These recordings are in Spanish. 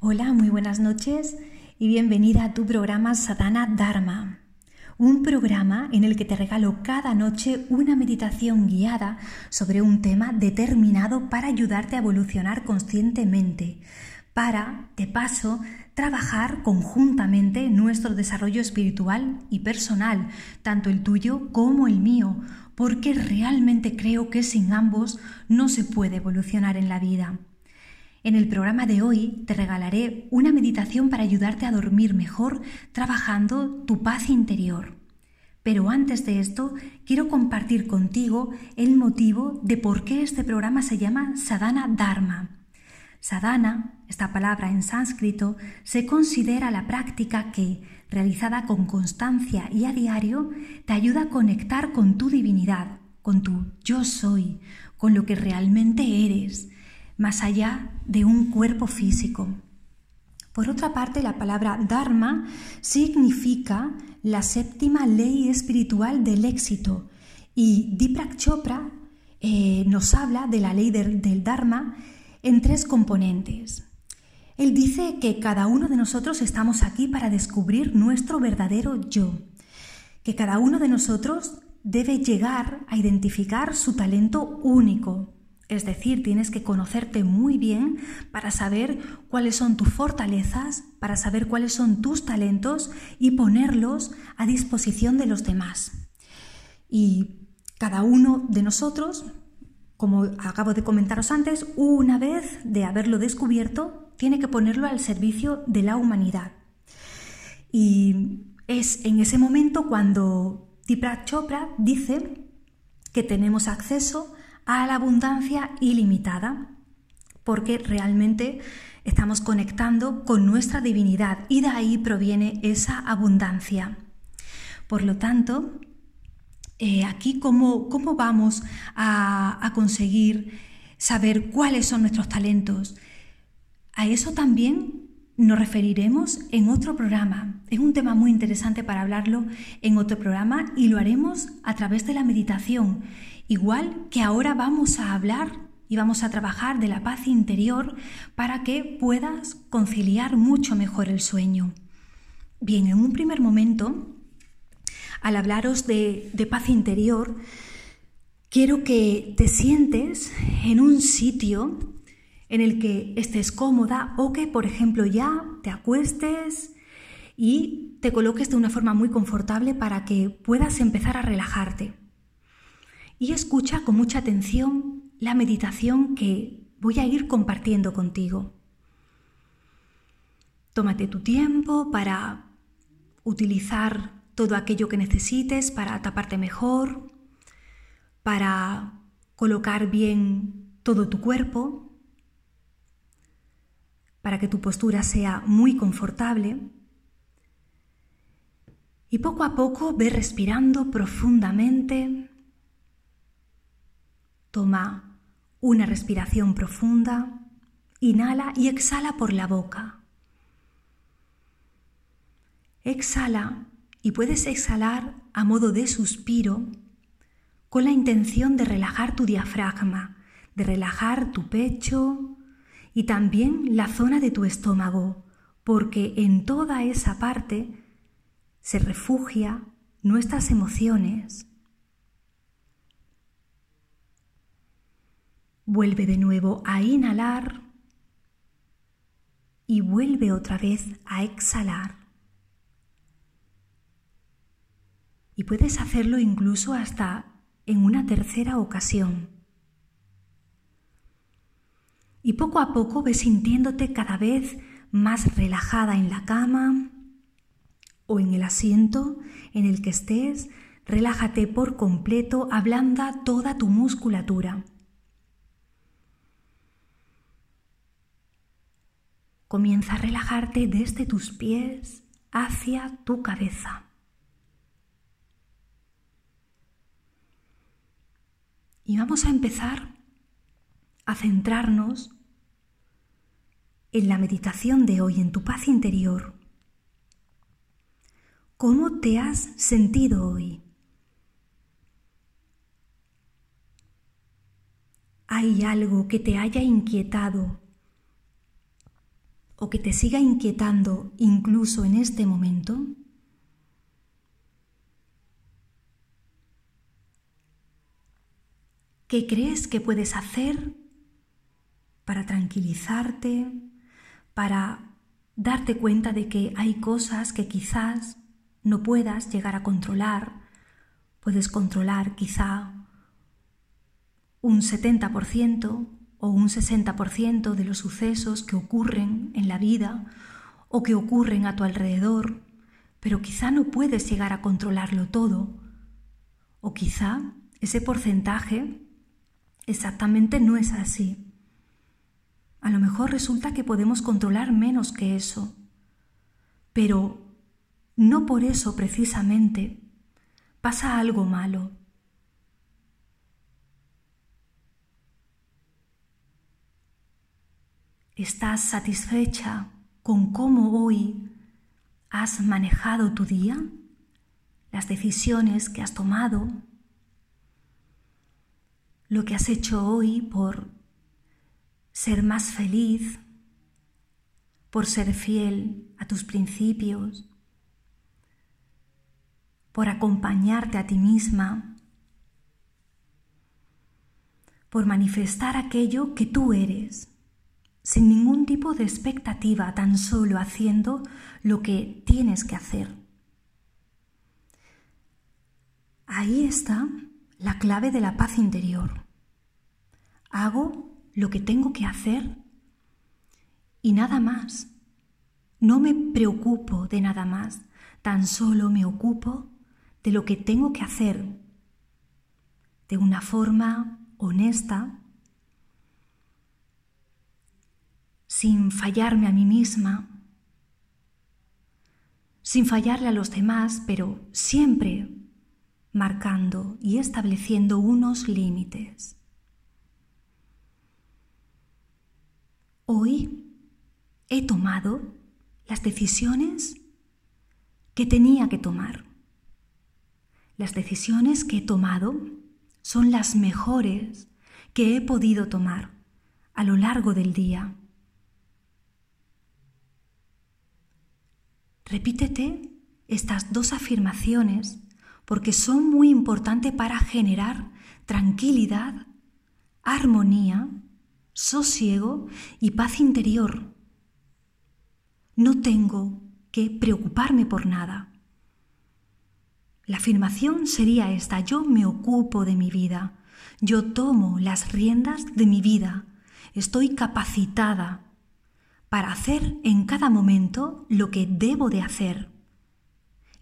Hola, muy buenas noches y bienvenida a tu programa Sadhana Dharma, un programa en el que te regalo cada noche una meditación guiada sobre un tema determinado para ayudarte a evolucionar conscientemente, para, de paso, trabajar conjuntamente nuestro desarrollo espiritual y personal, tanto el tuyo como el mío, porque realmente creo que sin ambos no se puede evolucionar en la vida. En el programa de hoy te regalaré una meditación para ayudarte a dormir mejor trabajando tu paz interior. Pero antes de esto, quiero compartir contigo el motivo de por qué este programa se llama Sadhana Dharma. Sadhana, esta palabra en sánscrito, se considera la práctica que, realizada con constancia y a diario, te ayuda a conectar con tu divinidad, con tu yo soy, con lo que realmente eres, más allá de un cuerpo físico. Por otra parte, la palabra Dharma significa la séptima ley espiritual del éxito y Deepak Chopra eh, nos habla de la ley del Dharma en tres componentes. Él dice que cada uno de nosotros estamos aquí para descubrir nuestro verdadero yo, que cada uno de nosotros debe llegar a identificar su talento único, es decir, tienes que conocerte muy bien para saber cuáles son tus fortalezas, para saber cuáles son tus talentos y ponerlos a disposición de los demás. Y cada uno de nosotros, como acabo de comentaros antes, una vez de haberlo descubierto, tiene que ponerlo al servicio de la humanidad. Y es en ese momento cuando Deepak Chopra dice que tenemos acceso a la abundancia ilimitada, porque realmente estamos conectando con nuestra divinidad y de ahí proviene esa abundancia. Por lo tanto, eh, aquí cómo, cómo vamos a, a conseguir saber cuáles son nuestros talentos. A eso también nos referiremos en otro programa. Es un tema muy interesante para hablarlo en otro programa y lo haremos a través de la meditación Igual que ahora vamos a hablar y vamos a trabajar de la paz interior para que puedas conciliar mucho mejor el sueño. Bien, en un primer momento, al hablaros de, paz interior, quiero que te sientes en un sitio en el que estés cómoda o que, por ejemplo, ya te acuestes y te coloques de una forma muy confortable para que puedas empezar a relajarte y escucha con mucha atención la meditación que voy a ir compartiendo contigo. Tómate tu tiempo para utilizar todo aquello que necesites para taparte mejor, para colocar bien todo tu cuerpo, para que tu postura sea muy confortable. Y poco a poco ve respirando profundamente Toma una respiración profunda, inhala y exhala por la boca. Exhala y puedes exhalar a modo de suspiro con la intención de relajar tu diafragma, de relajar tu pecho y también la zona de tu estómago, porque en toda esa parte se refugia nuestras emociones, Vuelve de nuevo a inhalar y vuelve otra vez a exhalar. Y puedes hacerlo incluso hasta en una tercera ocasión. Y poco a poco ves sintiéndote cada vez más relajada en la cama o en el asiento en el que estés. Relájate por completo, ablanda toda tu musculatura. Comienza a relajarte desde tus pies hacia tu cabeza. Y vamos a empezar a centrarnos en la meditación de hoy, en tu paz interior. ¿Cómo te has sentido hoy? ¿Hay algo que te haya inquietado o que te siga inquietando incluso en este momento? ¿Qué crees que puedes hacer para tranquilizarte, para darte cuenta de que hay cosas que quizás no puedas llegar a controlar? Puedes controlar quizá un 70% o un 60% de los sucesos que ocurren en la vida o que ocurren a tu alrededor, pero quizá no puedes llegar a controlarlo todo, o quizá ese porcentaje exactamente no es así. A lo mejor resulta que podemos controlar menos que eso, pero no por eso precisamente pasa algo malo. ¿Estás satisfecha con cómo hoy has manejado tu día? ¿Las decisiones que has tomado? ¿Lo que has hecho hoy por ser más feliz? ¿Por ser fiel a tus principios? ¿Por acompañarte a ti misma? ¿Por manifestar aquello que tú eres? sin ningún tipo de expectativa, tan solo haciendo lo que tienes que hacer. Ahí está la clave de la paz interior. Hago lo que tengo que hacer y nada más. No me preocupo de nada más, tan solo me ocupo de lo que tengo que hacer de una forma honesta, sin fallarme a mí misma, sin fallarle a los demás, pero siempre marcando y estableciendo unos límites. Hoy he tomado las decisiones que tenía que tomar. Las decisiones que he tomado son las mejores que he podido tomar a lo largo del día. Repítete estas dos afirmaciones porque son muy importantes para generar tranquilidad, armonía, sosiego y paz interior. No tengo que preocuparme por nada. La afirmación sería esta, yo me ocupo de mi vida, yo tomo las riendas de mi vida, estoy capacitada para hacer en cada momento lo que debo de hacer.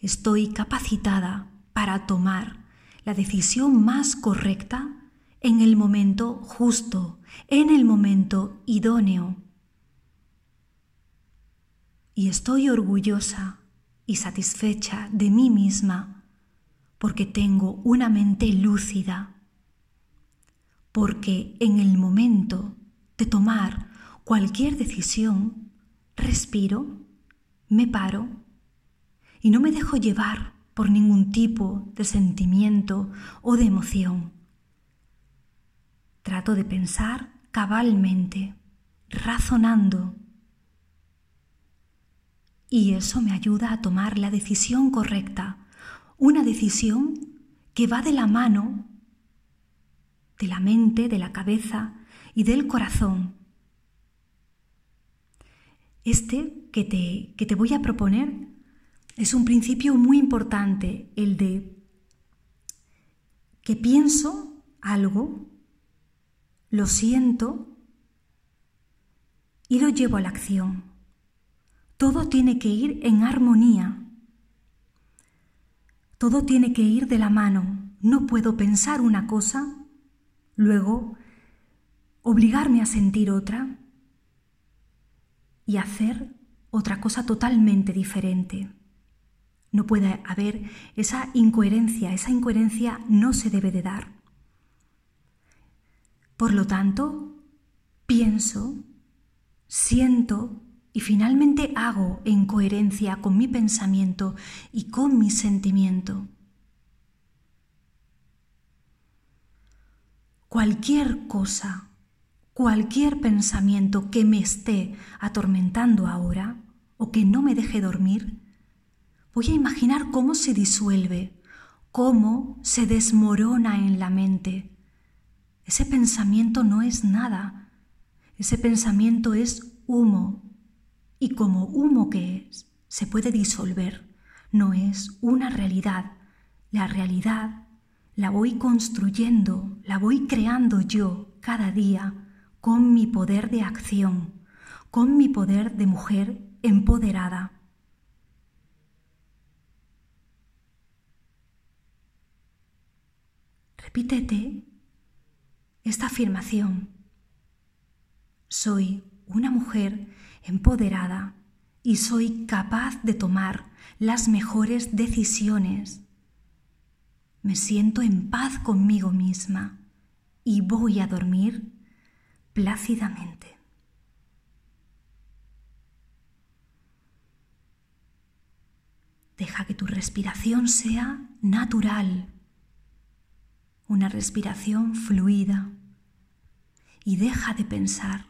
Estoy capacitada para tomar la decisión más correcta en el momento justo, en el momento idóneo. Y estoy orgullosa y satisfecha de mí misma porque tengo una mente lúcida, porque en el momento de tomar cualquier decisión, respiro, me paro y no me dejo llevar por ningún tipo de sentimiento o de emoción. Trato de pensar cabalmente, razonando. Y eso me ayuda a tomar la decisión correcta, una decisión que va de la mano, de la mente, de la cabeza y del corazón este que te, que te voy a proponer es un principio muy importante, el de que pienso algo, lo siento y lo llevo a la acción. Todo tiene que ir en armonía. Todo tiene que ir de la mano. No puedo pensar una cosa, luego obligarme a sentir otra y hacer otra cosa totalmente diferente. No puede haber esa incoherencia, esa incoherencia no se debe de dar. Por lo tanto, pienso, siento y finalmente hago en coherencia con mi pensamiento y con mi sentimiento. Cualquier cosa, cualquier pensamiento que me esté atormentando ahora o que no me deje dormir, voy a imaginar cómo se disuelve, cómo se desmorona en la mente. Ese pensamiento no es nada, ese pensamiento es humo, y como humo que es, se puede disolver, no es una realidad. La realidad la voy construyendo, la voy creando yo cada día con mi poder de acción, con mi poder de mujer empoderada. Repítete esta afirmación. Soy una mujer empoderada y soy capaz de tomar las mejores decisiones. Me siento en paz conmigo misma y voy a dormir plácidamente. Deja que tu respiración sea natural, una respiración fluida y deja de pensar.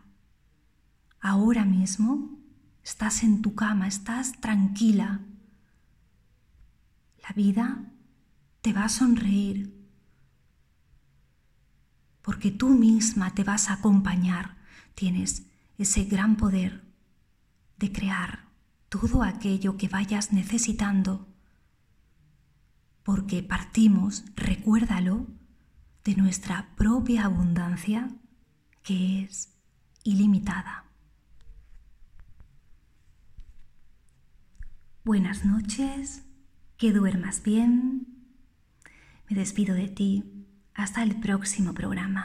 Ahora mismo estás en tu cama, estás tranquila. La vida te va a sonreír porque tú misma te vas a acompañar. Tienes ese gran poder de crear todo aquello que vayas necesitando, porque partimos, recuérdalo, de nuestra propia abundancia que es ilimitada. Buenas noches, que duermas bien. Me despido de ti hasta el próximo programa.